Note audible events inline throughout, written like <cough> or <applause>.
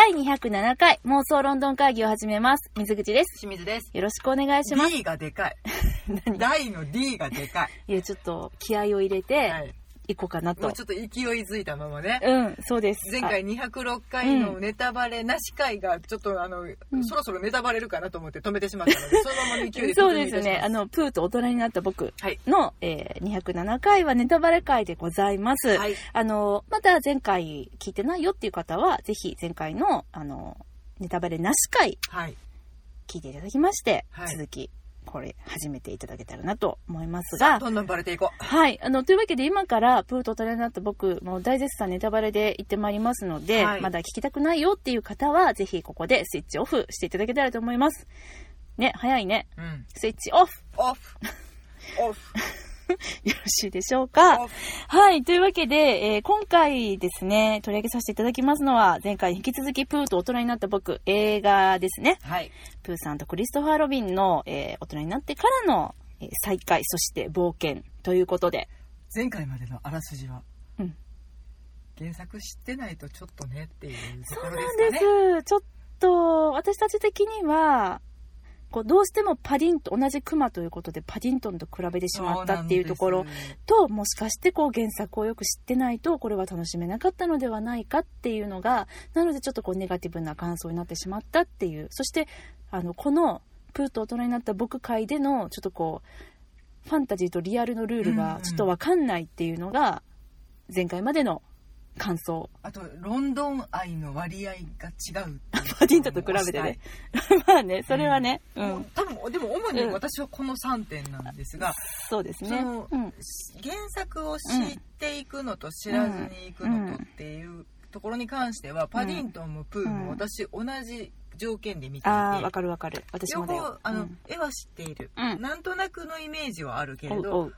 第207回妄想ロンドン会議を始めます。水口です。清水です。よろしくお願いします。D がでかい。<laughs> 何？大の D がでかい。いや、ちょっと気合を入れはてい。いこうかなともう。ちょっと勢いづいたままね。うん、そうです。前回206回のネタバレなし回がちょっとあの、んそろそろネタバレるかなと思って止めてしまったので、<laughs> そのままの勢いでそうですね。あ、の、プーと大人になった僕はい。の、えー、207回はネタバレ回でございます。はい。あの、まだ前回聞いてないよっていう方は、ぜひ前回の、あの、ネタバレなし回はい。聞いていただきまして、はい続き、これ、始めていただけたらなと思いますが、どんどんバレていこう。はい。あの、というわけで今からプーと大人になった僕、もう大絶賛ネタバレで言ってまいりますので、はいまだ聞きたくないよっていう方は、ぜひここでスイッチオフしていただけたらと思います。ね、早いね。うん。スイッチオフオフ。オフ。<laughs> よろしいでしょうか？はい。というわけで、えー今回ですね、取り上げさせていただきますのは、前回に引き続きプーと大人になった僕、映画ですね。はい。プーさんとクリストファー・ロビンの、えー大人になってからの、えー再会、そして冒険ということで、前回までのあらすじは、うん原作知ってないとちょっとねっていうところそうなんですかね。です。ちょっと、私たち的には、こうどうしてもパディント、同じクマということでパディントンと比べてしまったっていうところと、もしかしてこう原作をよく知ってないと、これは楽しめなかったのではないかっていうのが、なのでちょっとこうネガティブな感想になってしまったっていう。そして、あの、この、プーと大人になった僕会での、ちょっとこう、ファンタジーとリアルのルールがちょっとわかんないっていうのが、前回までの感想。あと、ロンドン愛の割合が違うパディントンと比べてね。<laughs> まあね、それはね、う。もうん多分でも主に私はこの3点なんですが、そうですね。うん。原作を知っていくのと知らずにいくのとっていうところに関しては、パディントンもプーも私同じ条件で見ていて、ああ、わかるわかる。私両も。あの、うん絵は知っている、うんなんとなくのイメージはあるけれど。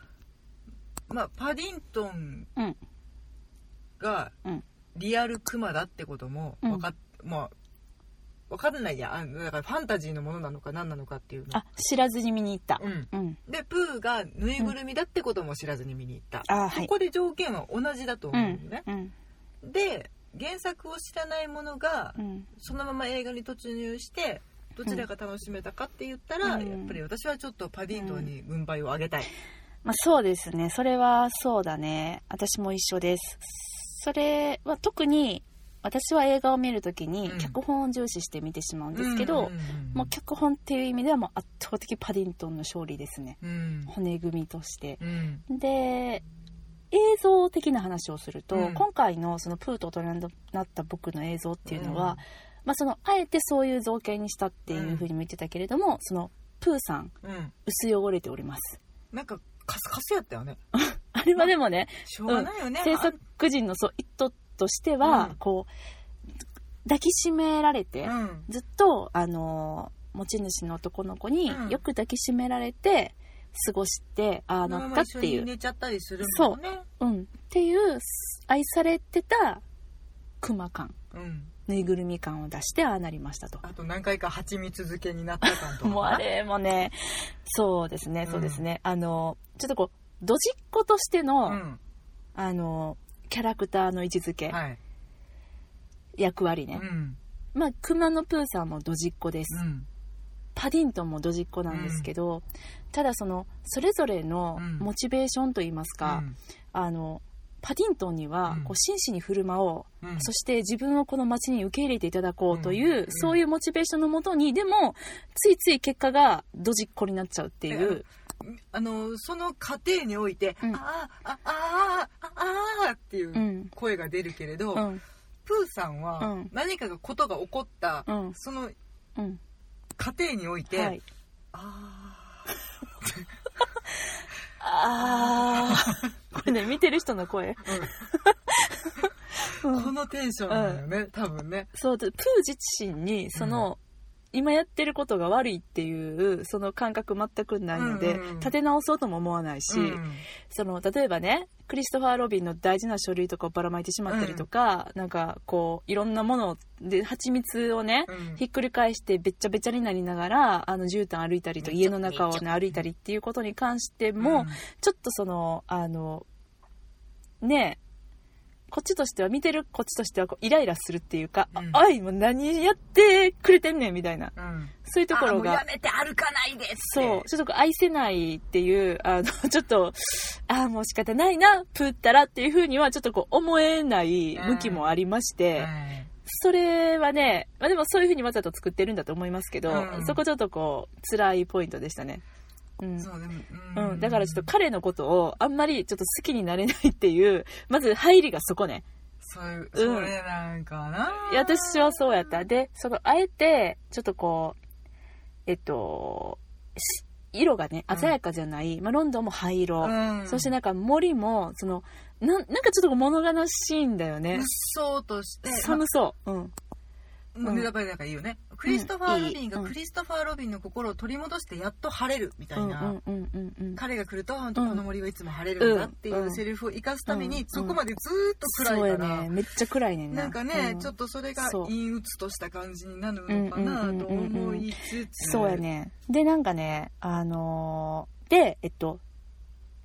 まあ、パディントンうん。がうん。リアルクマだってことも分かっ、まあ分かんないやあだからファンタジーのものなのか何なのかっていうのあ、知らずに見に行った。うんうん。でプーがぬいぐるみだってことも知らずに見に行った、あーはいここで条件は同じだとう思うんのね、。うん。で原作を知らないものがうん。そのまま映画に突入してどちらが楽しめたかって言ったら、うんやっぱり私はちょっとパディントンに軍配を上げたい、まあそうですね。それはそうだね。私も一緒です。それは特に、私は映画を見るときにうん。脚本を重視して見てしまうんですけど、もう脚本っていう意味ではもう圧倒的パディントンの勝利ですね。うん。骨組みとして。うん。で映像的な話をすると、うん。今回のそのプーと大人になった僕の映像っていうのは、うん。まあ、そのあえてそういう造形にしたっていうふうにも言ってたけれども、そのプーさん。薄汚れております。なんかカスカスやったよね <laughs> あれはでもね、しょうがないよね、制作人のそう意図としては、うん。こう抱きしめられて、あうん。ずっとあの持ち主の男の子にうん。よく抱きしめられて過ごしてああなったっていう。寝ちゃったりするもんね。う。ん、っていう愛されてたクマ感。うん。ぬいぐるみ感を出してああなりましたと。あと何回か蜂蜜漬けになった感とか <laughs> もうあれもねそうですねうんそうですね、あのちょっとこうドジっ子としての、うん。あのキャラクターの位置づけ、はい。役割ね、うん。まあクマのプーさんもドジっ子です、うん。パディントンもドジっ子なんですけど、ただそのそれぞれのうん。モチベーションといいますか、うん。あのパディントンにはうん。こう真摯に振る舞おう、うん。そして自分をこの街に受け入れていただこうという、うん。そういうモチベーションのもとにでもついつい結果がドジっ子になっちゃうっていう、あのその過程において、うん。あーああーああーっていううん。声が出るけれど、うん。プーさんはうん。何かがことが起こった、うん。そのうん。過程において、はい、ああー。<laughs> これね見てる人の声、このテンションだよね、多分ね。そうでプー自身にその、今やってることが悪いっていうその感覚全くないので、うんうん立て直そうとも思わないし、うんその例えばねクリストファー・ロビンの大事な書類とかをばらまいてしまったりとか、なんかこういろんなもので蜂蜜をね、うん。ひっくり返してべっちゃべちゃになりながらあの絨毯歩いたりと家の中を、ね、歩いたりっていうことに関しても、ちょっとそのあのねこっちとしては見てるこっちとしてはこうイライラするっていうか、うん。ああいもう何やってくれてんねんみたいな。うん。そういうところが。あもうやめて歩かないでって。そう、ちょっとこう愛せないっていう、あの、<laughs> ちょっと、ああ、もう仕方ないな、プーったらっていうふうには、ちょっとこう思えない向きもありまして、はいそれはね、まあでもそういうふうにわざと作ってるんだと思いますけど、うん。そこちょっとこう、辛いポイントでしたね。うん。そうでもうん、だからちょっと彼のことをあんまりちょっと好きになれないっていう、<laughs> まず入りがそこね。そういううんそれなんかな、いや私はそうやった。で、その、あえて、ちょっとこう、えっと、し色がね、うん鮮やかじゃない、まあ、ロンドンも灰色、うんそしてなんか森も、その、なんなんかちょっと物悲しいんだよねうっ。そうとして寒そう。うん。まあネタバレだからいいよね。クリストファー・ロビンがクリストファー・ロビンの心を取り戻してやっと晴れるみたうん。ういな、ん。うん。うん。うん。彼が来るとこの森はいつも晴れるんだっていうセリフを生かすために、うんそこまでずーっと暗いから、ね。めっちゃ暗いねんな。なんかね、うん。ちょっとそれが陰鬱とした感じになるのかなと思いつつ、そうやね。で、なんかね、あのーで、えっと、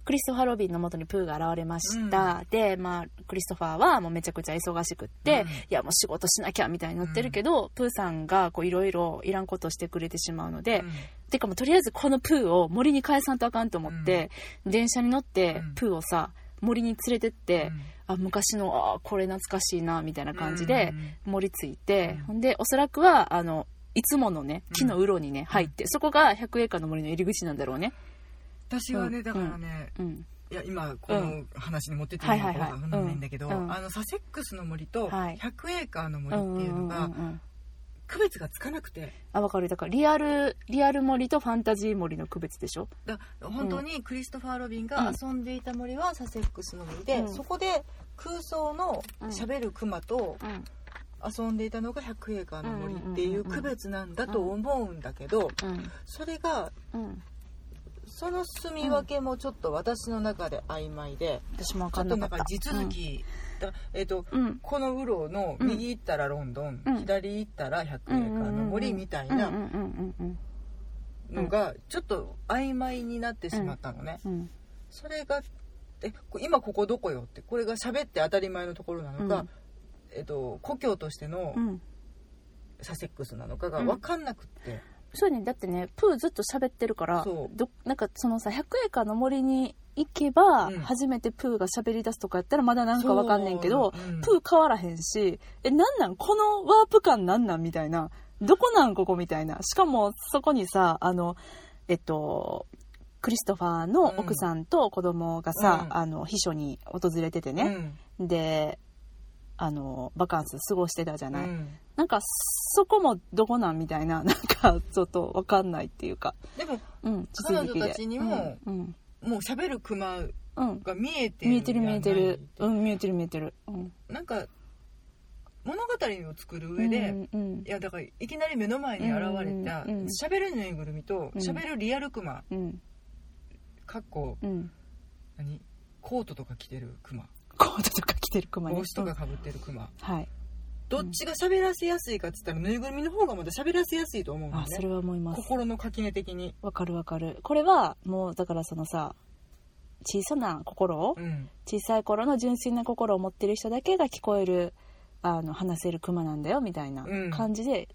クリストファー・ロビンの元にプーが現れました。で、まあ、クリストファーはもうめちゃくちゃ忙しくって、うん。いや、もう仕事しなきゃみたいになってるけど、プーさんがこういろいろいらんことをしてくれてしまうので、うん。てかもうとりあえずこのプーを森に返さんとあかんと思って、電車に乗ってうん。プーをさ、森に連れてって、あ、昔の、あ、これ懐かしいな、みたいな感じで、森ついて、うん。ほんでおそらくはあのいつものね木のうろにね、入ってそこが100エーカーの森の入り口なんだろうね私はねうんだからね、うんいや今この話に持ってっていいのかわかんないんだけど、あのサセックスの森とはい。100エーカーのう森っていうのがん区別がつかなくて。あ分かる。だからリアルリアル森とファンタジー森の区別でしょ？だ本当にクリストファー・ロビンが遊んでいた森はサセックスの森で、うん。そこで空想のうん。しゃべるクマとうん。遊んでいたのが100エーカーの森っていう区別なんだと思うんだけどうん。それがうんその住み分けもちょっと私の中で曖昧で私も分ちょっとなんかんなかったか地続き、だえっ、とうん。うんこのウロのうん。右行ったらロンドン、うん。左行ったら100エーカーの森みたいなうんうんうん。うんのがちょっと曖昧になってしまったのね、うん。うん。それがえこ今ここどこよってこれが喋って当たり前のところなのか、うん。えっと故郷としてのうん。サセックスなのかが分かんなくって、そうやねだってねプーずっと喋ってるからどなんかそのさ100エーカーの森に行けば、うん。初めてプーが喋り出すとかやったらまだなんかわかんねんけど、そう。うん。プー変わらへんしえなんなん？このワープ感なんなん？みたいな。どこなんここみたいな。しかもそこにさあのえっとクリストファーの奥さんと子供がさ、うん。あの秘書に訪れててね、であのバカンス過ごしてたじゃない、うん。なんかそこもどこなんみたいな <laughs> なんかちょっとわかんないっていうか。でもうん、地彼女たちにもうんもう喋るクマうんうん、が見えてる見えてる見えてる。うん見えてる見えてる。うん。なんか物語を作る上で、うんうん。いやだからいきなり目の前に現れたうんうんうん。喋るぬいぐるみとうん。喋るリアルクマうん。かっこうん。何？コートとか着てるクマコートとか着てるクマね。帽子とかかぶってるクマはい。どっちが喋らせやすいかっつったらぬいぐるみの方がまだ喋らせやすいと思うんだよね。あそれは思います。心の垣根的に。わかるわかる。これはもうだからそのさ小さな心をうん。小さい頃の純粋な心を持ってる人だけが聞こえるあの話せるクマなんだよみたいなうん。感じで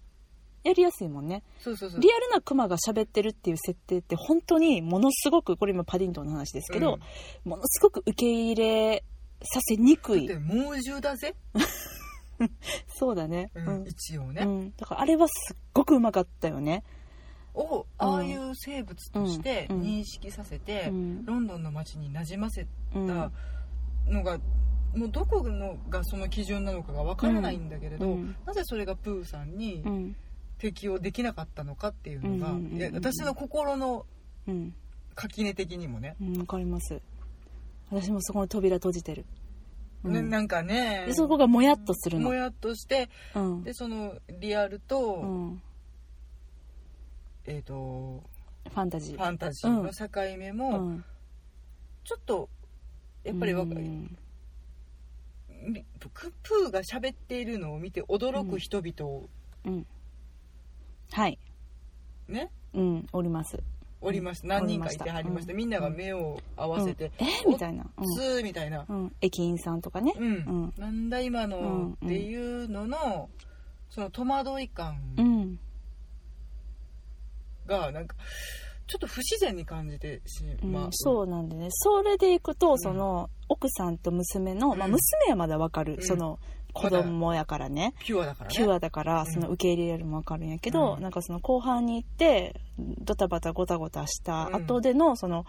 やりやすいもんね、そうそうそう。リアルなクマが喋ってるっていう設定って本当にものすごくこれ今パディントンの話ですけど、ものすごく受け入れさせにくい。だって猛獣だぜ、<laughs> そうだね、ううん。ん一応ね、うん、だからあれはすっごくうまかったよね、をああいう生物としてうん。認識させて、うん。ロンドンの街に馴染ませうん。たのが、もうどこのがその基準なのかがわからないんだけれど、うん。なぜそれがプーさんにうん。適用できなかったのかっていうのが、うんうんうんうん。いや私の心のうん。垣根的にもね,、うんわかります私もそこの扉閉じてる、うん。ねなんかね。でそこがもやっとするの。もやっとしてうん。でそのリアルと,、うん、えー、とファンタジー。ファンタジーの境目も、うん。ちょっとやっぱりわかる、うん。ププーが喋っているのを見て驚く人々をうん。はい。ね、うん。おりますおりました何人かいてはりましたみんなが目を合わせてうん。えみたいな「つー」みたいな。駅員さんとかね。うん、うん。なんだ今のうんっていうののその戸惑い感うん。がなんかちょっと不自然に感じてしまう、うん、そうなんでね。それでいくとその、奥さんと娘の、まあ、うん。娘はまだわかる、うん。その子供やからね、ピュアだからね。ピュアだからうん。その受け入れるもわかるんやけど、うん。なんかその後半に行ってドタバタゴタゴタしたうん。後でのその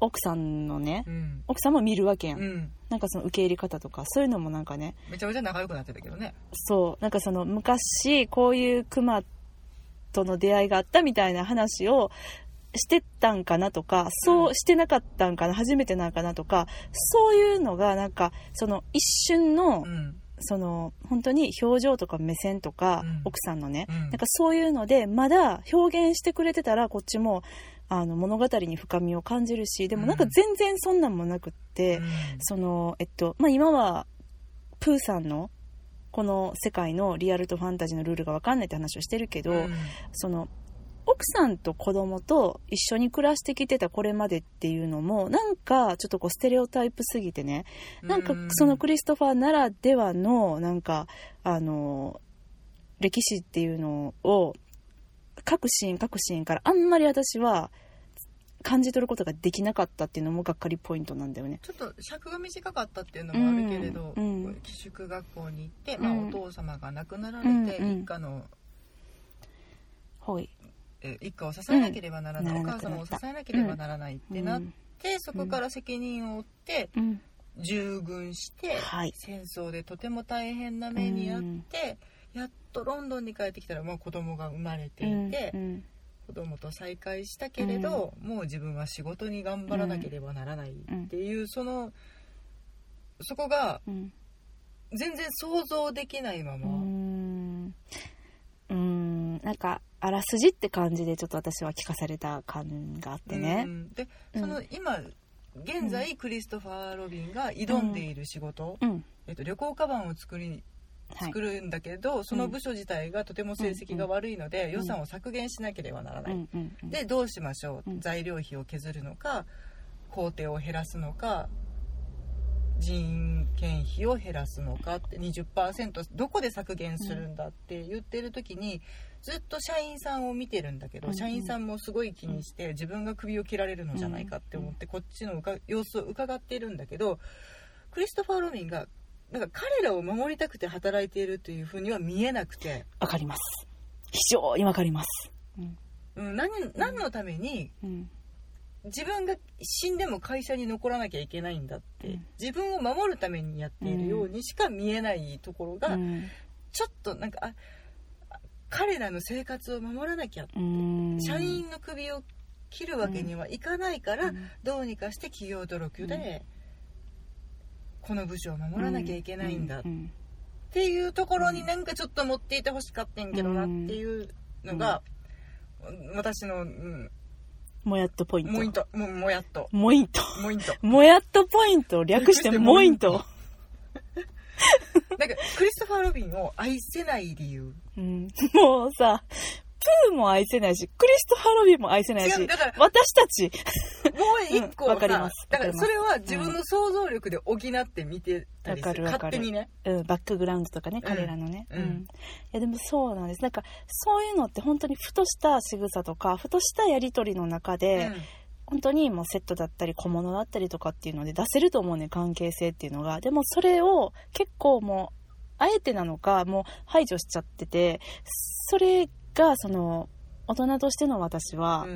奥さんのね、うん、奥さんも見るわけやん、うん、なんかその受け入れ方とかそういうのもなんかねめちゃめちゃ仲良くなってたけどね。そうなんかその昔こういうクマとの出会いがあったみたいな話をしてたんかなとかそうしてなかったんかな初めてなんかなとかそういうのがなんかその一瞬のうんその本当に表情とか目線とかうん。奥さんのねうん。なんかそういうのでまだ表現してくれてたらこっちもあの物語に深みを感じるしでもなんか全然そんなんもなくって、うん。そのえっとまあ今はプーさんのこの世界のリアルとファンタジーのルールが分かんないって話をしてるけど、うん。その奥さんと子供と一緒に暮らしてきてたこれまでっていうのもなんかちょっとこうステレオタイプすぎてね。なんかそのクリストファーならではのなんかあの歴史っていうのを各シーン各シーンからあんまり私は感じ取ることができなかったっていうのもがっかりポイントなんだよね。ちょっと尺が短かったっていうのもあるけれど、うんうん。寄宿学校に行って、うん。まあ、お父様が亡くなられて、うんうん。一家のほい。え一家を支えなければならない、うん。お母様を支えなければならないってなって、そこから責任を負ってうん。従軍して、はい。戦争でとても大変な目にあって、やっとロンドンに帰ってきたらもう子供が生まれていて、うん。子供と再会したけれど、もう自分は仕事に頑張らなければならないっていう、そのそこがうん。全然想像できないまうま、ん。うーん。なんかあらすじって感じでちょっと私は聞かされた感があってね。う。んでうん。その今現在クリストファー・ロビンが挑んでいる仕事、うん。えっと、旅行カバンを作りはい。作るんだけど、その部署自体がとても成績が悪いので、ん。予算を削減しなければならない、でどうしましょう、うん。材料費を削るのか工程を減らすのか人件費を減らすのかって20%どこで削減するんだって言ってる時にずっと社員さんを見てるんだけど、うん社員さんもすごい気にして自分が首を切られるのじゃないかって思ってこっちの様子を伺っているんだけどクリストファー・ロビンがなんか彼らを守りたくて働いているというふうには見えなくて、わかります。非常にわかります。うん。うん、何何のためにうん。自分が死んでも会社に残らなきゃいけないんだって、うん。自分を守るためにやっているようにしか見えないところが、うん。ちょっとなんかああ彼らの生活を守らなきゃ、うん。社員の首を切るわけにはいかないから、うん。どうにかして企業努力で、この部署を守らなきゃいけないんだっうんていうところになんかちょっと持っていてほしかったんやけどなっていうのが、私の、うん、もやっとポイント。モイントももやっと。モイント。モイントもやっとポイント。を略してモイント。<laughs> なんかクリストファー・ロビンを愛せない理由。うん。もうさ、プーも愛せないし、クリストファー・ロビンも愛せないしだから、私たち。もう一個うんかります。だからそれは自分の想像力で補って見てたりす。るわかるわかる。勝手にね。うん、バックグラウンドとかね、うん。彼らのね。うん。いや、でもそうなんです。なんか、そういうのって本当にふとした仕草とか、ふとしたやりとりの中で、本当にもうセットだったり小物だったりとかっていうので出せると思うね、関係性っていうのが。でもそれを結構もう、あえてなのか、もう排除しちゃってて、それが、その、大人としての私は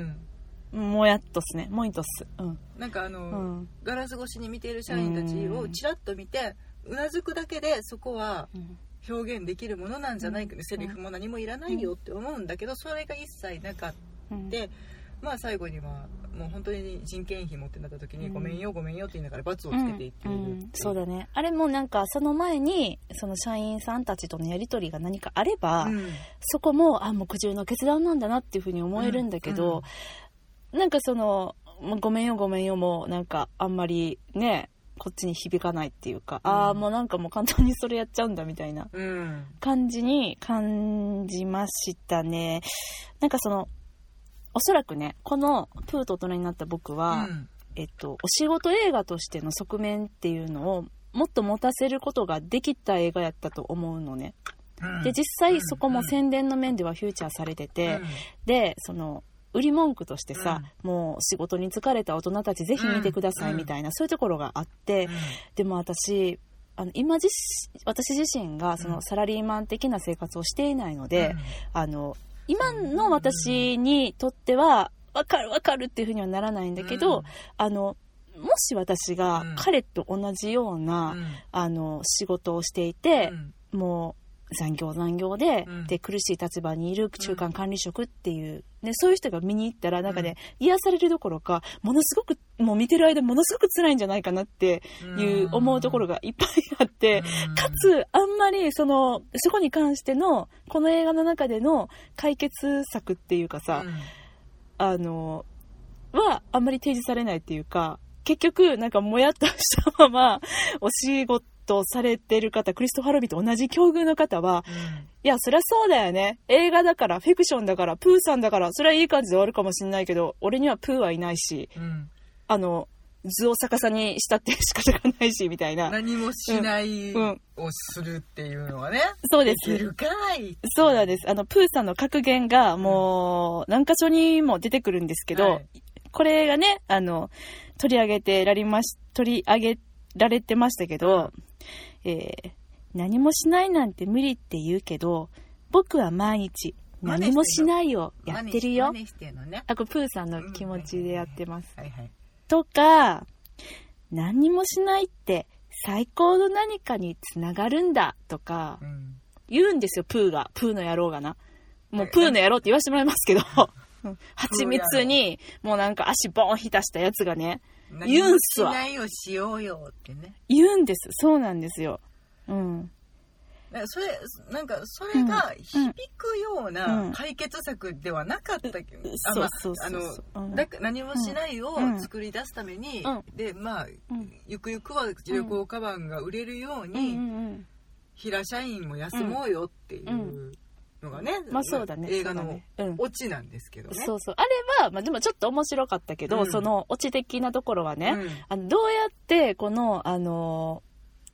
う、んもやっとっすね。もいっとっす。うん。なんかあの、うん。ガラス越しに見ている社員たちをちらっと見てうなずくだけでそこはうん表現できるものなんじゃないか、うんセリフも何もいらないよって思うんだけどそれが一切なかっうんてまあ最後にはもう本当に人件費持ってなった時に、うん。ごめんよごめんよって言いながら罰をつけていっているっていう、うん。そうだね。あれもなんかその前にその社員さんたちとのやり取りが何かあれば、うん。そこもあもう苦渋の決断なんだなっていうふうに思えるんだけど、なんかそのごめんよごめんよもなんかあんまりねこっちに響かないっていうか、うん。ああもうなんかもう簡単にそれやっちゃうんだみたいなうん。感じに感じましたね。なんかそのおそらくねこの「プーと大人になった僕は」うん。えっと、お仕事映画としての側面っていうのをもっと持たせることができた映画やったと思うのね。うん。で実際そこも宣伝の面ではフューチャーされてて、うん。でその売り文句としてさ、もう仕事に疲れた大人たちぜひ見てくださいうん。みたいな、そういうところがあって、でも私あの今自私自身がそのサラリーマン的な生活をしていないので、あの今の私にとっては分かる分かるっていうふうにはならないんだけど、あのもし私がうん。彼と同じような、あの仕事をしていて、もう残業残業で,、うん。で苦しい立場にいる中間管理職っていう、ね、そういう人が見に行ったらなんかね、癒されるどころかものすごくもう見てる間ものすごく辛いんじゃないかなっていう思うところがいっぱいあって、かつあんまりそのそこに関してのこの映画の中での解決策っていうかさ、あのはあんまり提示されないっていうか結局なんかもやっとしたままお仕事されてる方クリストファー・ロビーと同じ境遇の方はいやそりゃそうだよね。映画だからフィクションだからプーさんだからそれはいい感じで終わるかもしれないけど俺にはプーはいないしあの図を逆さにしたって仕方がないしみたいな。何もしないうん。をするっていうのはねそうでですきるかいそうなんです。あのプーさんの格言がもう何箇所にも出てくるんですけど、はい。これがねあの取り上げてられまし取り上げられてましたけど、えー何もしないなんて無理って言うけど僕は毎日何もしないをやってるよ。ね。あこれプーさんの気持ちでやってます、とか何にもしないって最高の何かにつながるんだとかうん。言うんですよプーが。プーの野郎がな。もうプーの野郎って言わせてもらいますけど。<laughs> うん蜂蜜にもうなんか足ボン浸したやつがね言うんすわ。何もしないをしようよってね。言うんです。そうなんですよ。うん。だからそれなんかそれが響くよううなん。解決策ではなかったけど、あまあそうそうそうあうん。のだ何もしないをうん作り出すために、うん。でまあ、うん。ゆくゆくは旅行カバンが売れるよううんに、うん。平社員も休もうよっていうのがね、まあそうだね映画のオチなんですけどね。そうそう。あれは、まあ、でもちょっと面白かったけど、うん。そのオチ的なところはね、うん。あのどうやってこのあの、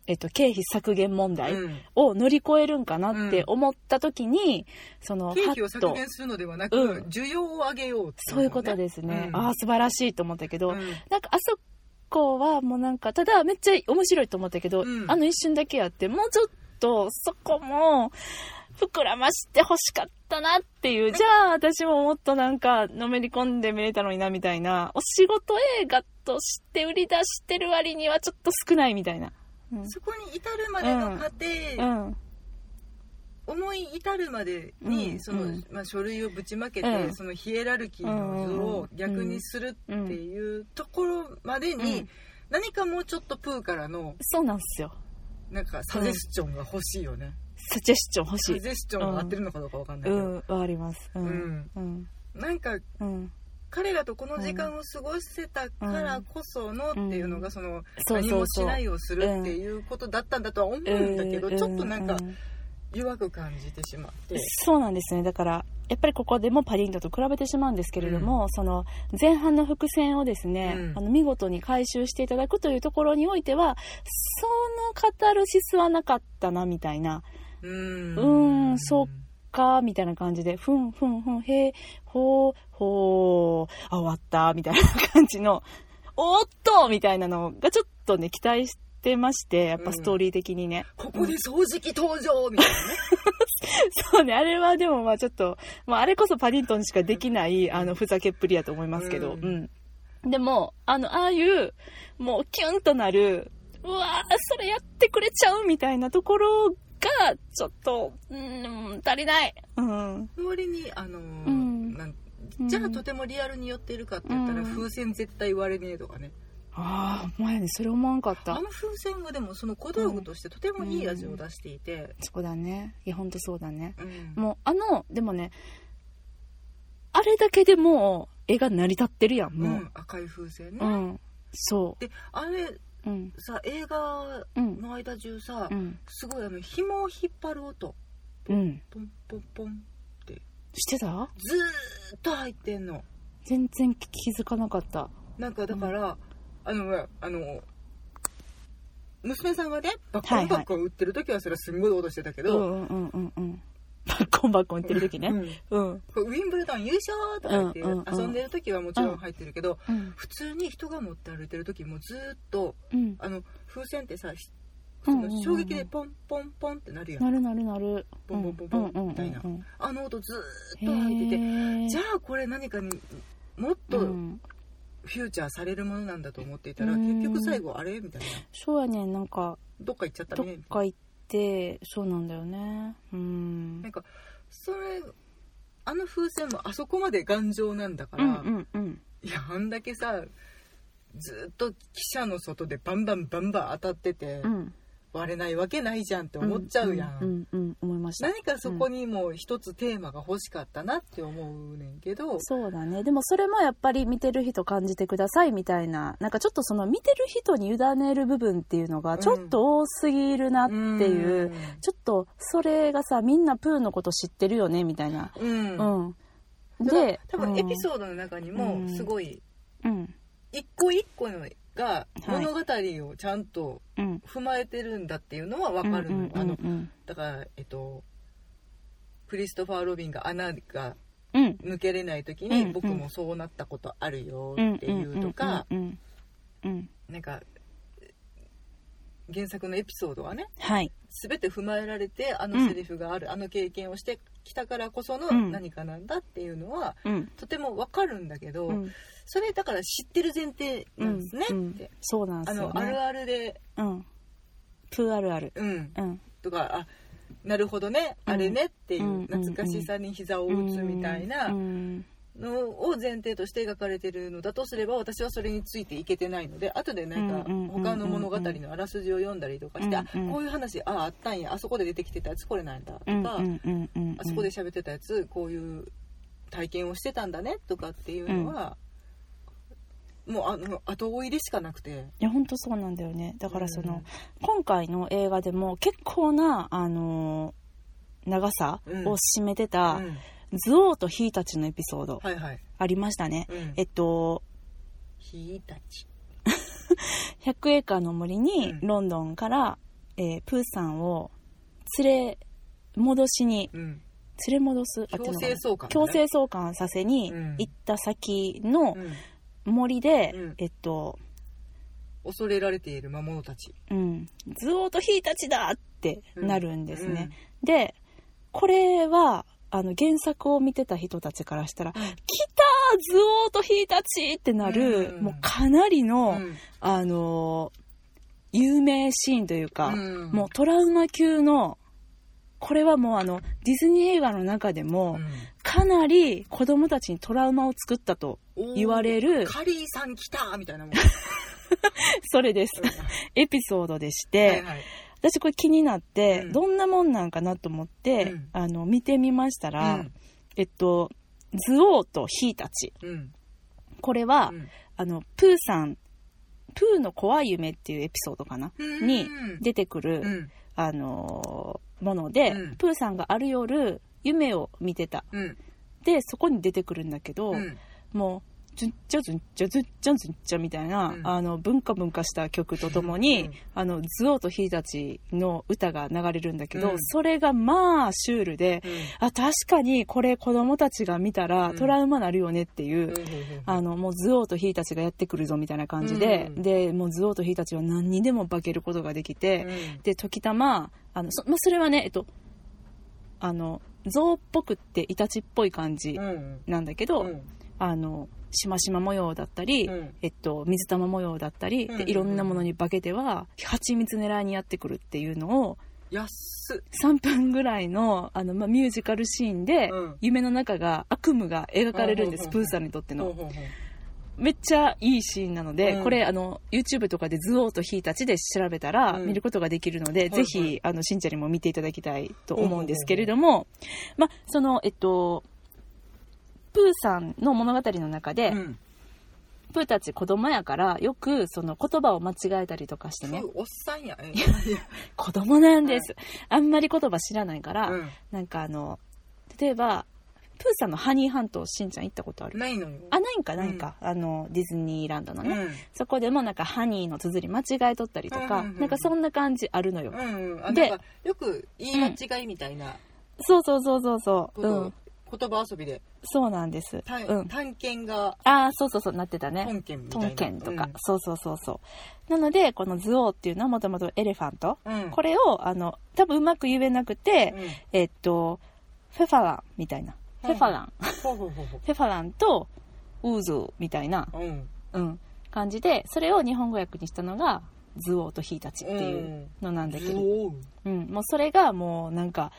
えっと、経費削減問題うん。を乗り越えるんかなって思った時に、その経費を削減するのではなく、うん。需要を上げようってそういうことですね、ああ素晴らしいと思ったけど、うん。なんかあそこはもうなんかただめっちゃ面白いと思ったけど、うん。あの一瞬だけやってもうちょっとそこも膨らまして欲しかったなっていう。じゃあ私ももっとなんかのめり込んで見れたのになみたいな。お仕事映画として売り出してる割にはちょっと少ないみたいな。うん。そこに至るまでの過程、うん。思い至るまでに、うん。そのうん。まあ、書類をぶちまけて、うん。そのヒエラルキーの図を逆にするっていうところまでに、うん。何かもうちょっとプーからのそうなんですよ。なんかサジェスチョンが欲しいよね、サジェスチョン欲しい。サジェスチョンが合ってるのかどうかわかんないけど、うん。わかります。うん。うん。なんかうん彼らとこの時間を過ごせたからこそのっていうのが、その何もしないをするっていうことだったんだとは思うんだけど、うちょっとなんかうん。弱く感じてしまって。そうなんですね。だからやっぱりここでもパリントと比べてしまうんですけれども、その前半の伏線をですね、うん。あの見事に回収していただくというところにおいてはそのカタルシスはなかったなみたいなうーん。うーん。そかみたいな感じでふんふんふんへーほーほーあ終わったみたいな感じの <laughs> おーっとみたいなのがちょっとね期待してましてやっぱストーリー的にね、ここで掃除機登場みたいなね。<laughs> そうね、あれはでもまあちょっと、まああれこそパディントンにしかできない、あの、ふざけっぷりやと思いますけど、ううんん。でも、あの、ああいう、もうキュンとなる、うわーそれやってくれちゃうみたいなところが、ちょっと、うん、足りない。うん。割に、あのーんなんうんじゃあとてもリアルに寄ってるかって言ったら、うん風船絶対割れねえとかね。ああ、お前ね、それ思わんかったあの。風船がでもその小道具としてとてもいい味を出していて、そうだね。いや、ほんとそうだね。うんもう、あの、でもね、あれだけでもう、絵が成り立ってるやん、うもん赤い風船ね。う。うん。そで、あれう。うん。さ、映画うん。の間中さ、うん。すごいあの紐を引っ張る音、うん。ポンポンポン、してた？ずーっと入ってんの。全然気づかなかったなんかだから、あのあの娘さんがねバッコンバッコン売ってる時はそれはすんごい音してたけど、うんうんうんうんうんバッコンバッコン言ってる時ね。うん。うん。ウィンブルドン優勝とか言ってうんうんうん遊んでる時はもちろん入ってるけど、うん。普通に人が持って歩いてる時もずーっとうん。あの風船ってさうの衝撃でポンポンポンってなるやん、なるなるなる。ポンポンポンポンみたいな。うんあの音ずーっと入っててじゃあこれ何かにもっとうん。フューチャーされるものなんだと思っていたら、うん。結局最後あれみたいな。そうやねんなんかどっか行っちゃったどっねか行ってそうなんだよね。うん。なんかそれあの風船もあそこまで頑丈なんだから、うんうんうん。いやあんだけさずっと汽車の外でバンバンバンバン当たってて、うん割れないわけないじゃんって思っちゃうやん、うんうんうん思いました。何かそこにも一つテーマが欲しかったなって思うねんけど、そうだね。でもそれもやっぱり見てる人感じてくださいみたいな。なんかちょっとその見てる人に委ねる部分っていうのがちょっと多すぎるなっていう、うん。ちょっとそれがさみんなプーのこと知ってるよねみたいな。うん。で多分エピソードの中にもうん。すごいうん。一個一個のがはい。物語をちゃんとうん。踏まえてるんだっていうのは分かるの、あのうんだからえっとクリストファー・ロビンが穴がうん。抜けれない時に僕もそうなったことあるようんっていうとかうなんか原作のエピソードがねはい。全て踏まえられてあのセリフがある、あの経験をしてきたからこそのうん。何かなんだっていうのはうん。とても分かるんだけど、うん。それだから知ってる前提なんですねうん。って、そうなんですよね。あのあるあるで、うん。プーあるある。うん、うん。とかあなるほどね、うんあれねっていううん。懐かしさに膝を打つみたいなうんのを前提として描かれてるのだとすれば私はそれについていけてないので後でなんかうんうん他の物語のあらすじを読んだりとかして、あうんうん。こういう話ああったんやあそこで出てきてたやつこれなんだとか、うんうんうんうんあそこで喋ってたやつこういう体験をしてたんだねとかっていうのは、もうあの後追いでしかなくて。いや本当そうなんだよね。だからその、うん。今回の映画でも結構なあのー長さを占めてた、うんズオーとヒーたちのエピソード。はいはい、ありましたね、うん。えっとひたち。<laughs> 100エーカーの森にうん。ロンドンから、えープーさんを連れ戻しにうん。連れ戻す強のかな？制送還、ね、強制送還させにうん。行った先のうん。森で、うん。えっと、恐れられている魔物たち。うん、ズオーとヒーたちだってなるんですね。うん。で、これは、あの原作を見てた人たちからしたら、うん。来たーズオーとヒーたちってなる、うん。もうかなりの、うん。あのー有名シーンというか、うん。もうトラウマ級の、これはもうあの、ディズニー映画の中でも、かなり子供たちにトラウマを作ったとうん言われるカリーさん来たみたいなもん。<laughs> それです。エピソードでして、はいはい私これ気になって、うん。どんなもんなんかなと思って、うん。あの見てみましたら、うん。えっとズオーとヒーたち。うん。これは、うん。あのプーさんプーの怖い夢っていうエピソードかな、うんに出てくる、うん。あのーもので、うん。プーさんがある夜夢を見てた。うん。でそこに出てくるんだけど、うん。もうズンチャズンチャズンチャズンチャみたいな、うん。あの文化文化した曲とともに、うん。あのズオーとヒーたちの歌が流れるんだけど、うん。それがまあシュールで、うん。あ確かにこれ子供たちが見たらうん。トラウマなるよねっていう、あのもうズオーとヒーたちがやってくるぞみたいな感じで、うんでもうズオーとヒーたちは何にでも化けることができて、で時たまあのそ,、まあ、それはねえっとあの象っぽくってイタチっぽい感じなんだけど、うん。あのしましま模様だったり、うん。えっと、水玉模様だったり、うんうんうんでいろんなものに化けては蜂蜜狙いにやってくるっていうのを安っ。3分ぐらいのあの、まあ、ミュージカルシーンで、うん。夢の中が悪夢が描かれるんです、うんうんうん。プーさんにとっての。めっちゃいいシーンなので、うん。これあの YouTube とかでズオーとヒーたちで調べたらうん。見ることができるので、はいぜひあのしんちゃんにも見ていただきたいと思うんですけれども、まあそのえっとプーさんの物語の中で、うん。プーたち子供やからよくその言葉を間違えたりとかしてね。おっさんや。え子供なんです、あんまり言葉知らないから、うん。なんかあの例えばプーさんのハニーハントしんちゃん行ったことある。ないのよ。あないんかないんか、あのディズニーランドのね、そこでもなんかハニーの綴り間違えとったりとか、うんうんうんなんかそんな感じあるのよ、うんうん。でよく言い間違いみたいな。そうそうそうそうそう、うん、言葉遊びで。そうなんです。たうん。探検が。ああそうそうそうなってたね。本県みたトいな。ンケンとか、そうそうそうそう。なのでこのズオーっていうのはもともとエレファント、うん、うんこれをあの多分うまく言えなくて、うん。えっとフェファランみたいな。フェファラン、ほうほうほうほ <laughs> フェファランとウーズーみたいな、ううん。うん、感じでそれを日本語訳にしたのがズオーとヒーたちっていうのなんだけど、うん、もうそれがもうなんか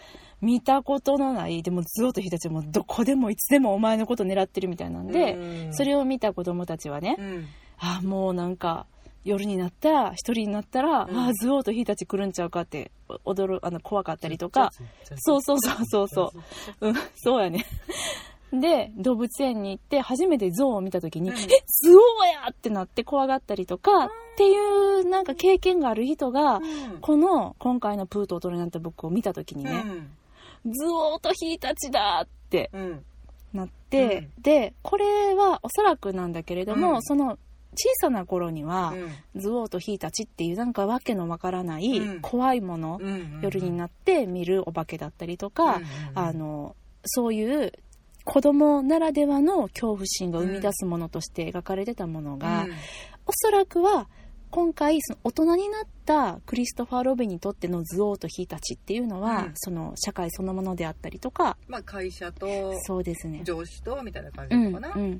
見たことのないでもズオーとヒーたちはもうどこでもいつでもお前のこと狙ってるみたいなんで、うん。それを見た子供たちはね、うん。あもうなんか夜になったら一人になったら、うん。あズオーとヒーたち来るんちゃうかって踊るあの怖かったりとか。そうそうそう。そうそううん、そうやね。で、動物園に行って初めてゾウを見た時に、うん。え、ズオーやってなって怖がったりとか、っていうなんか経験がある人が、うん。この今回のプーと大人になった僕を見た時にね、ズオーとヒーたちだってうん。うんなって、で、これはおそらくなんだけれども、うん。その小さな頃には、うん。ズオーとヒーたちっていうなんかわけのわからないうん。怖いもの、うん夜になって見るお化けだったりとか、うんうんあのそういう子供ならではの恐怖心が生み出すものとして描かれてたものが、うん。おそらくは今回その大人になったクリストファー・ロビンにとってのズオーとヒーたちっていうのは、うん。その社会そのものであったりとか。まあ会社とそうですね。上司とみたいな感じうんなのかな。うん、っ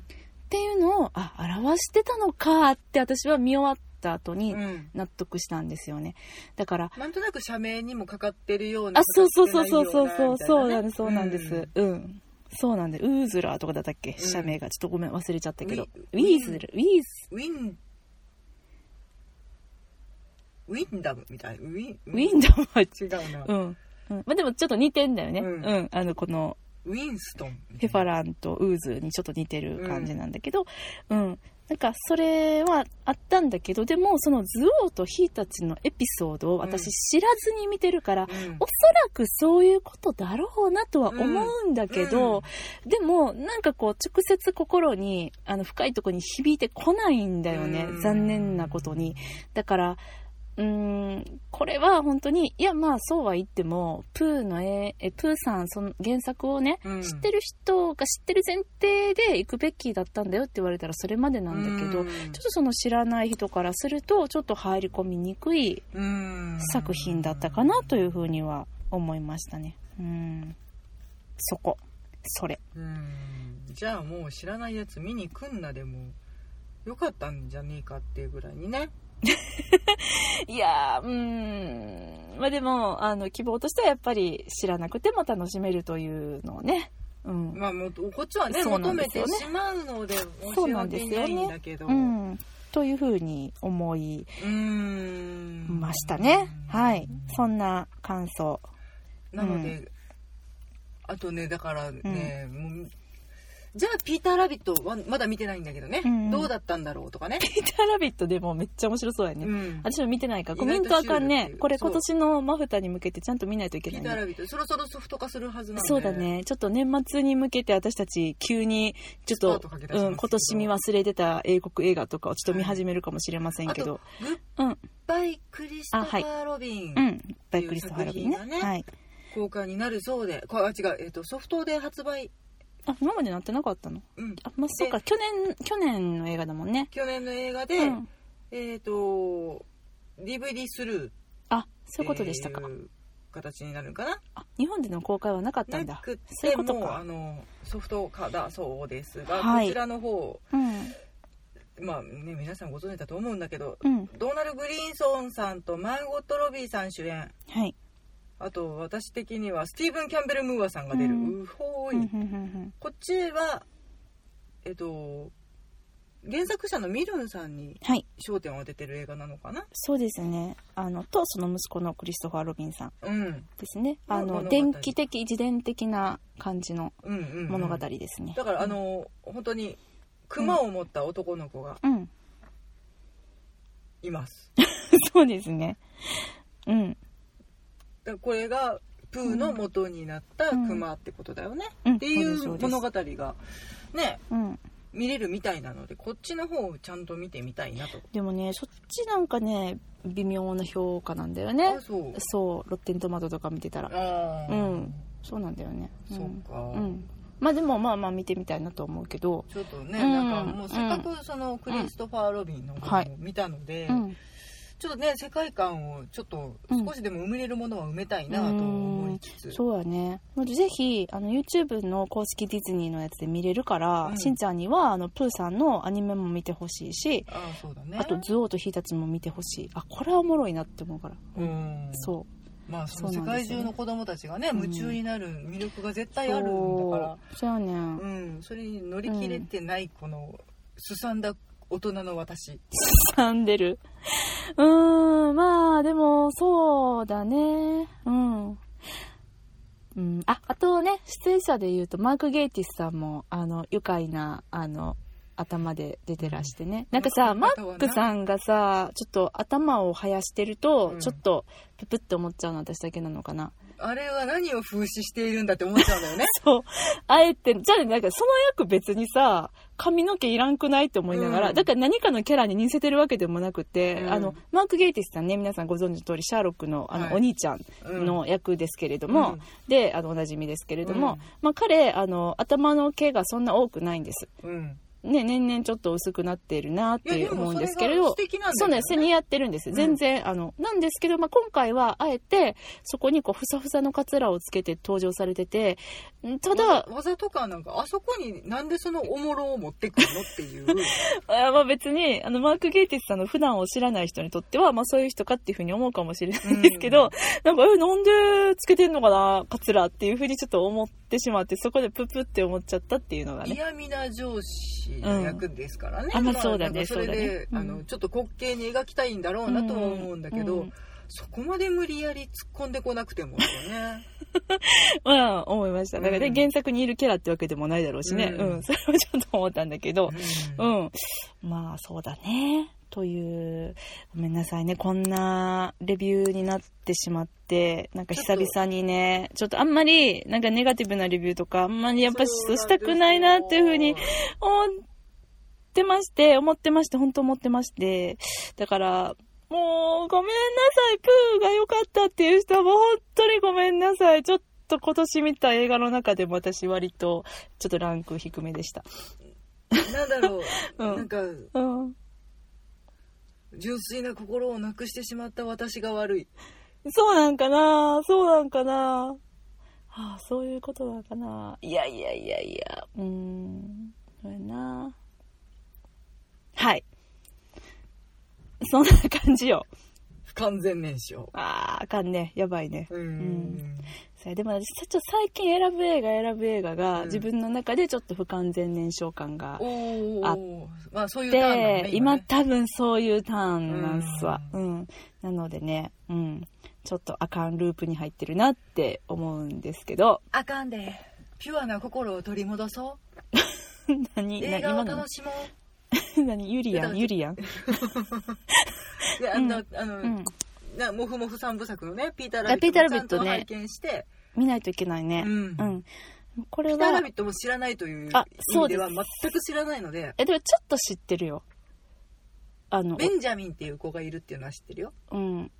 ていうのをあ表してたのかって私は見終わった後にうん。納得したんですよね。だからなんとなく社名にもかかってるようなあ、そうそうそうそうそうそう、そうなんでです、そうなんです。うん。そうなんで、ウーズラーとかだったっけ？社名が。ちょっとごめん、忘れちゃったけど。ウィーズル、ウィーズ、ウィンウィンダムみたいウィンウィン。ダムは、違うな、うん。うん。まあでもちょっと似てんだよね。ううん。ん。あの、この、ウィンストンフェファランとウーズにちょっと似てる感じなんだけど、うん。なんか、それはあったんだけど、でも、そのズオーとヒーたちのエピソードを私知らずに見てるから、うん。おそらくそういうことだろうなとは思うんだけど、でもなんかこう直接心にあの深いところに響いてこないんだよね、うん。残念なことに。だからうーんこれは本当にいやまあそうは言ってもプーの絵えプーさんその原作をね、うん知ってる人が知ってる前提で行くべきだったんだよって言われたらそれまでなんだけど、うんちょっとその知らない人からするとちょっと入り込みにくいうん作品だったかなというふうには思いましたね。うん。そこ。それ。うんじゃあもう知らないやつ見に来んなでもよかったんじゃねえかっていうぐらいにね <laughs> いやー、うーん。まあでも、あの、希望としてはやっぱり知らなくても楽しめるというのをね。うん。まあもうこっちはねそうな求めんですよねてしまうのでそうなんですよねうん。というふうに思いうんましたね。はい。そんな感想。なので、あとねだからね、もうじゃあピーター・ラビットはまだ見てないんだけどね、うんどうだったんだろうとかね、ピーターラビットでもめっちゃ面白そうやね。うん私も見てないから、コメントあかん。ねこれ今年のマフタに向けてちゃんと見ないといけピーター・ないね。ラビットそろそろソフト化するはずなのでそうだね。ちょっと年末に向けて私たち急にちょっとうん、今年見忘れてた英国映画とかをちょっと見始めるかもしれませんけど。グッうん。バイ・クリストファー・ロビン、うん。バイクリストハラビンねはい。公開になるそうでこあ違う、えっとソフトで発売、あ、今までなってなかったの？うん、あ、まあ、そうか。去年、去年の映画だもんね。去年の映画で、うん。えっ、と DVD スルーあ、そういうことでしたか形になるのかな？あ、日本での公開はなかったんだなく。そういうことかあ。のソフト化だそうですが、はいこちらの方うん。まあね皆さんご存知だと思うんだけどうん。ドーナル・グリーンソンさんとマーゴット・ロビーさん主演はい。あと私的にはスティーブン・キャンベル・ムーアさんが出る、うんうほーい、うんうんうんこっちはえっと原作者のミルンさんにはい。焦点を当ててる映画なのかな？そうですね。あの、と、その息子のクリストファー・ロビンさんうんですね。あの、物語電気的、自伝的な感じのうんうんうん物語ですね。だからあの本当に熊を持った男の子がうん。います、<laughs> そうですね。うん。だこれがプーの元になったクマってことだよね、うん。っていそう物語がねうん。見れるみたいなのでこっちの方をちゃんと見てみたいなと、でもねそっちなんかね微妙な評価なんだよね。あそう。そう。ロッテントマトとか見てたら。うん。そうなんだよね。ん。そうか。うん。まあでもまあまあ見てみたいなと思うけど。ちょっとね、うんなんかもうせっかくそのクリストファー・ロビンの方はい。を見たので、うんちょっとね世界観をちょっと少しでも埋めれるものは埋めたいなと思いつつ、そうやね。ぜひあの YouTube の公式ディズニーのやつで見れるから、うん。しんちゃんにはあのプーさんのアニメも見てほしいし、ああそうだね。あとズオーとヒータチも見てほしい。あこれはおもろいなって思うから、うん。そまあその世界中の子供たちがねうん。夢中になる魅力が絶う対あるんだから。そう。そうやね。んうん。それに乗り切れてないこのすさんだ大人の私。<laughs> さんでるうーんまあでもそうだね。うん。うん、ああとね出演者で言うとマーク・ゲイティスさんもあの愉快なあの頭で出てらしてね、なんかさうん。マックさんがさちょっと頭を生やしてると、うん。ちょっとププって思っちゃうの私だけなのかなあれは何を風刺しているんだって思っちゃうんだよね。<laughs> そう。あえてじゃあねなんかその役別にさ髪の毛いらんくないって思いながら、うん。だから何かのキャラに似せてるわけでもなくて、うん。あのマーク・ゲイティスさんね皆さんご存知の通りシャーロックのあの、はい。お兄ちゃんの役ですけれども、うん。であのおなじみですけれども、うん。まあ、彼あの頭の毛がそんな多くないんです。うんね、年々ちょっと薄くなっているなって思うんですけれどそうね背にやってるんですうん全然、あのなんですけど、まあ、今回はあえてそこにこうふさふさのカツラをつけて登場されててんただわざわざとかなんかあそこになんでそのおもろを持ってくるのっていう。<laughs> あまあ別にあのマーク・ゲイティスさんの普段を知らない人にとっては、まあ、そういう人かっていうふうに思うかもしれないんですけど、うん。なんかえなんでつけてんのかなカツラっていうふうにちょっと思ってしまってそこでププって思っちゃったっていうのがね。嫌味な上司の役ですからね、うんあまあそうだね。それでねうん。あのちょっと滑稽に描きたいんだろうなとは思うんだけど、うん。うん。そこまで無理やり突っ込んでこなくてもね。<laughs> まあ思いました。だからね、うん。原作にいるキャラってわけでもないだろうしね、うん。うん。それはちょっと思ったんだけど、ううんん、まあそうだねというごめんなさいね。こんなレビューになってしまってなんか久々にねちょっとあんまりなんかネガティブなレビューとかあんまりやっぱししたくないなっていうふうに思ってまして思ってまして本当思ってまして。だからもうごめんなさい。プーが良かったっていう人はもう本当にごめんなさい。ちょっと今年見た映画の中でも私割とちょっとランク低めでした。なんだろう、<laughs> うん。なんかうん純粋な心をなくしてしまった私が悪い。そうなんかな。そうなんかな。はあ、そういうことなのかな。いやいやいやいや、うーん、それな。はい。そんな感じよ。不完全燃焼。あー、あかんね。やばいね。うん。んそれでも私、ちょっと最近選ぶ映画選ぶ映画が、うん。自分の中でちょっと不完全燃焼感がおおあまあそういうターンなのでね、今ね多分そういうターンなんすわ。ううん。なのでね、うん。ちょっとあかんループに入ってるなって思うんですけど、あかんで。ピュアな心を取り戻そ <laughs> 何う映画を楽しも <laughs> 何？ユリアン？ユリアン？う <laughs> であの、うあの、うん。なモフモフ三部作のねピーター・ラビットも拝見して、見ないといけないね。うん。うん。これピーター・ラはビ、ットも知らないというあ意味では全く知らないので。え、でもちょっと知ってるよ。あの、ベンジャミンっていう子がいるっていうのは知ってるよ。うん。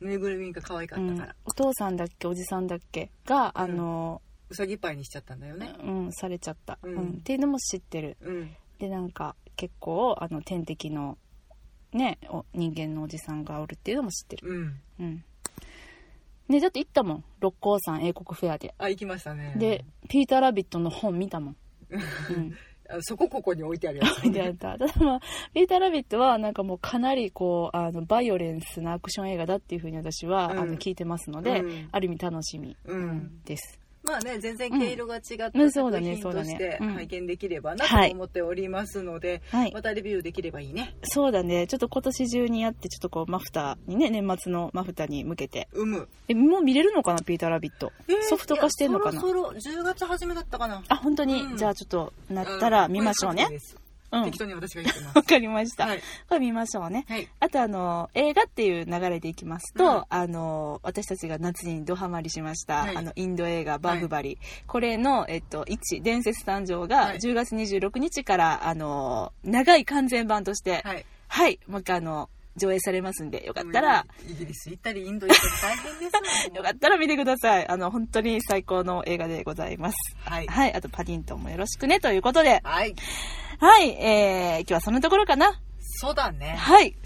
ぬいぐるみが可愛かうんったから、お父さんだっけ？おじさんだっけ？が、あの、うさぎパイにしちゃったんだよね。うん、されちゃった、ううんん。っていうのも知ってる。うん。でなんか結構あの天敵のねお人間のおじさんがおるっていうのも知ってる。うん。うん。ねだって行ったもん。六甲山英国フェアで。あ行きましたね。でピーター・ラビットの本見たもん。<laughs> うん。あそこここに置いてあるやつ。見てあった。ただまあピーター・ラビットはなんかもうかなりこうあのバイオレンスなアクション映画だっていうふうに私は、うん。あの聞いてますので、うん。ある意味楽しみ、うん。ですまあね全然毛色が違ったうん。作そうだね品そうだね。としてうん。拝見できればなはいと思っておりますので、はい。またレビューできればいいね。そうだね。ちょっと今年中にやってちょっとこうマフタにね年末のマフタに向けて。うむ。えもう見れるのかなピーター・ラビット？えーソフト化してんのかな？そろそろ10月初めだったかな。あ本当に、うん。じゃあちょっとなったら見ましょうねうん。適当に私が言ってます。<laughs> わかりました。はい。これ見ましょうね。はい。あとあの、映画っていう流れでいきますと、うん。あの、私たちが夏にドハマりしました、はい。あの、インド映画バーフバリ。これの、えっと、1、伝説誕生がはい。10月26日から、あの、長い完全版として、はい。はい、もう一回あの、上映されますんで、よかったら、イギリス行ったりインド行ったり大変ですよよかったら見てください。あの、本当に最高の映画でございます。はい。はい、あとパディントンもよろしくね、ということで、はいはい、えー、今日はそんなところかな。そうだねはい。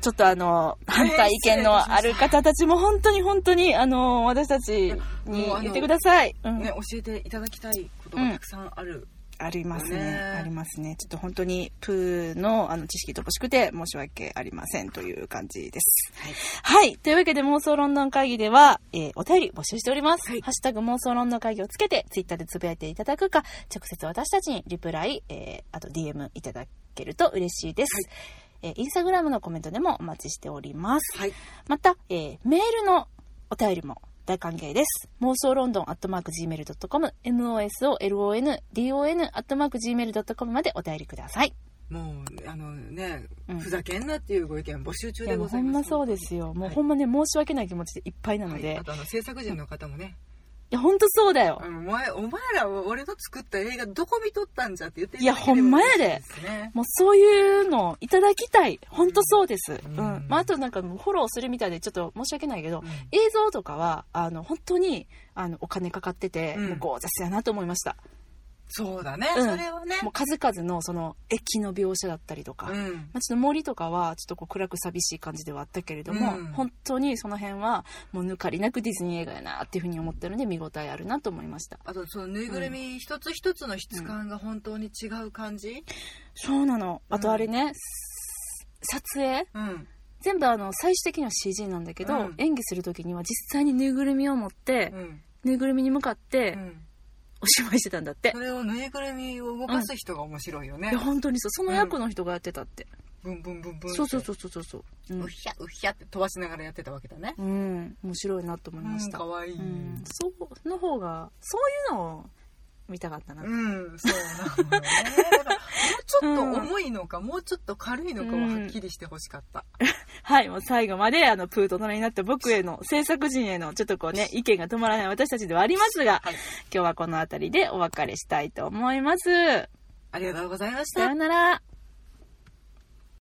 ちょっとあの、反対意見のある方たちも本当に本当に、あの、私たちに言ってください。うん。ね教えていただきたいことがたくさんある、ありますねねありますね。ちょっと本当に、プーのあの知識乏しくて申し訳ありませんという感じです。はいはい。というわけで妄想ロンドン会議では、えーお便り募集しております。はいハッシュタグ妄想ロンドン会議をつけて、ツイッターでつぶやいていただくか、直接私たちにリプライ、えーあと DM いただけると嬉しいです。えーインスタグラムのコメントでもお待ちしております。はいまた、えーメールのお便りも大歓迎です。妄想ロンドンアットマーク Gmail.com、mosolondon アットマーク Gmail.com までお便りください。もうあのね、うんふざけんなっていうご意見募集中でございますうほんまそうですよ。もうはいほんまね、申し訳ない気持ちでいっぱいなのはいで。あとあの制作陣の方もねいや、ほんとそうだよお前お前らは俺の作った映画どこ見とったんじゃって言っていやほんまやでもうそういうのいただきたい。ほんとそうです。うん。うんまあ、あとなんかフォローするみたいでちょっと申し訳ないけど、うん映像とかは、あの、本当に、あの、お金かかってて、うんもうゴージャスやなと思いました。そうだね、うん。それはね。もう数々のその駅の描写だったりとか、うん。まあ、ちょっと森とかはちょっとこう暗く寂しい感じではあったけれども、うん。本当にその辺はもう抜かりなくディズニー映画やなっていうふうに思ったので見応えあるなと思いました。あとそのぬいぐるみ一つ一つの質感が本当に違う感じ？そうなの。あとあれね、撮影？うん。全部あの最終的には CG なんだけど、うん。演技する時には実際にぬいぐるみを持って、うん。ぬいぐるみに向かってうんお芝居してたんだって。そ、れをぬいぐるみを動かす人が面白いよね。いや、本当にそう。その役の人がやってたって、ブンブンブンブンそうそうそうそうそうそう、うん。うひゃうひゃって飛ばしながらやってたわけだね。うん、面白いなと思いました、かわいい。うん、そうの方がそういうのを見たかったな、うん、そうなのよね。もうちょっと重いのか、もうちょっと軽いのかははっきりしてほしかった。はい、もう最後まであのプーと隣になった僕への制作陣へのちょっとこうね意見が止まらない私たちではありますが、はい。今日はこの辺りでお別れしたいと思いますありがとうございましたさよ。うなら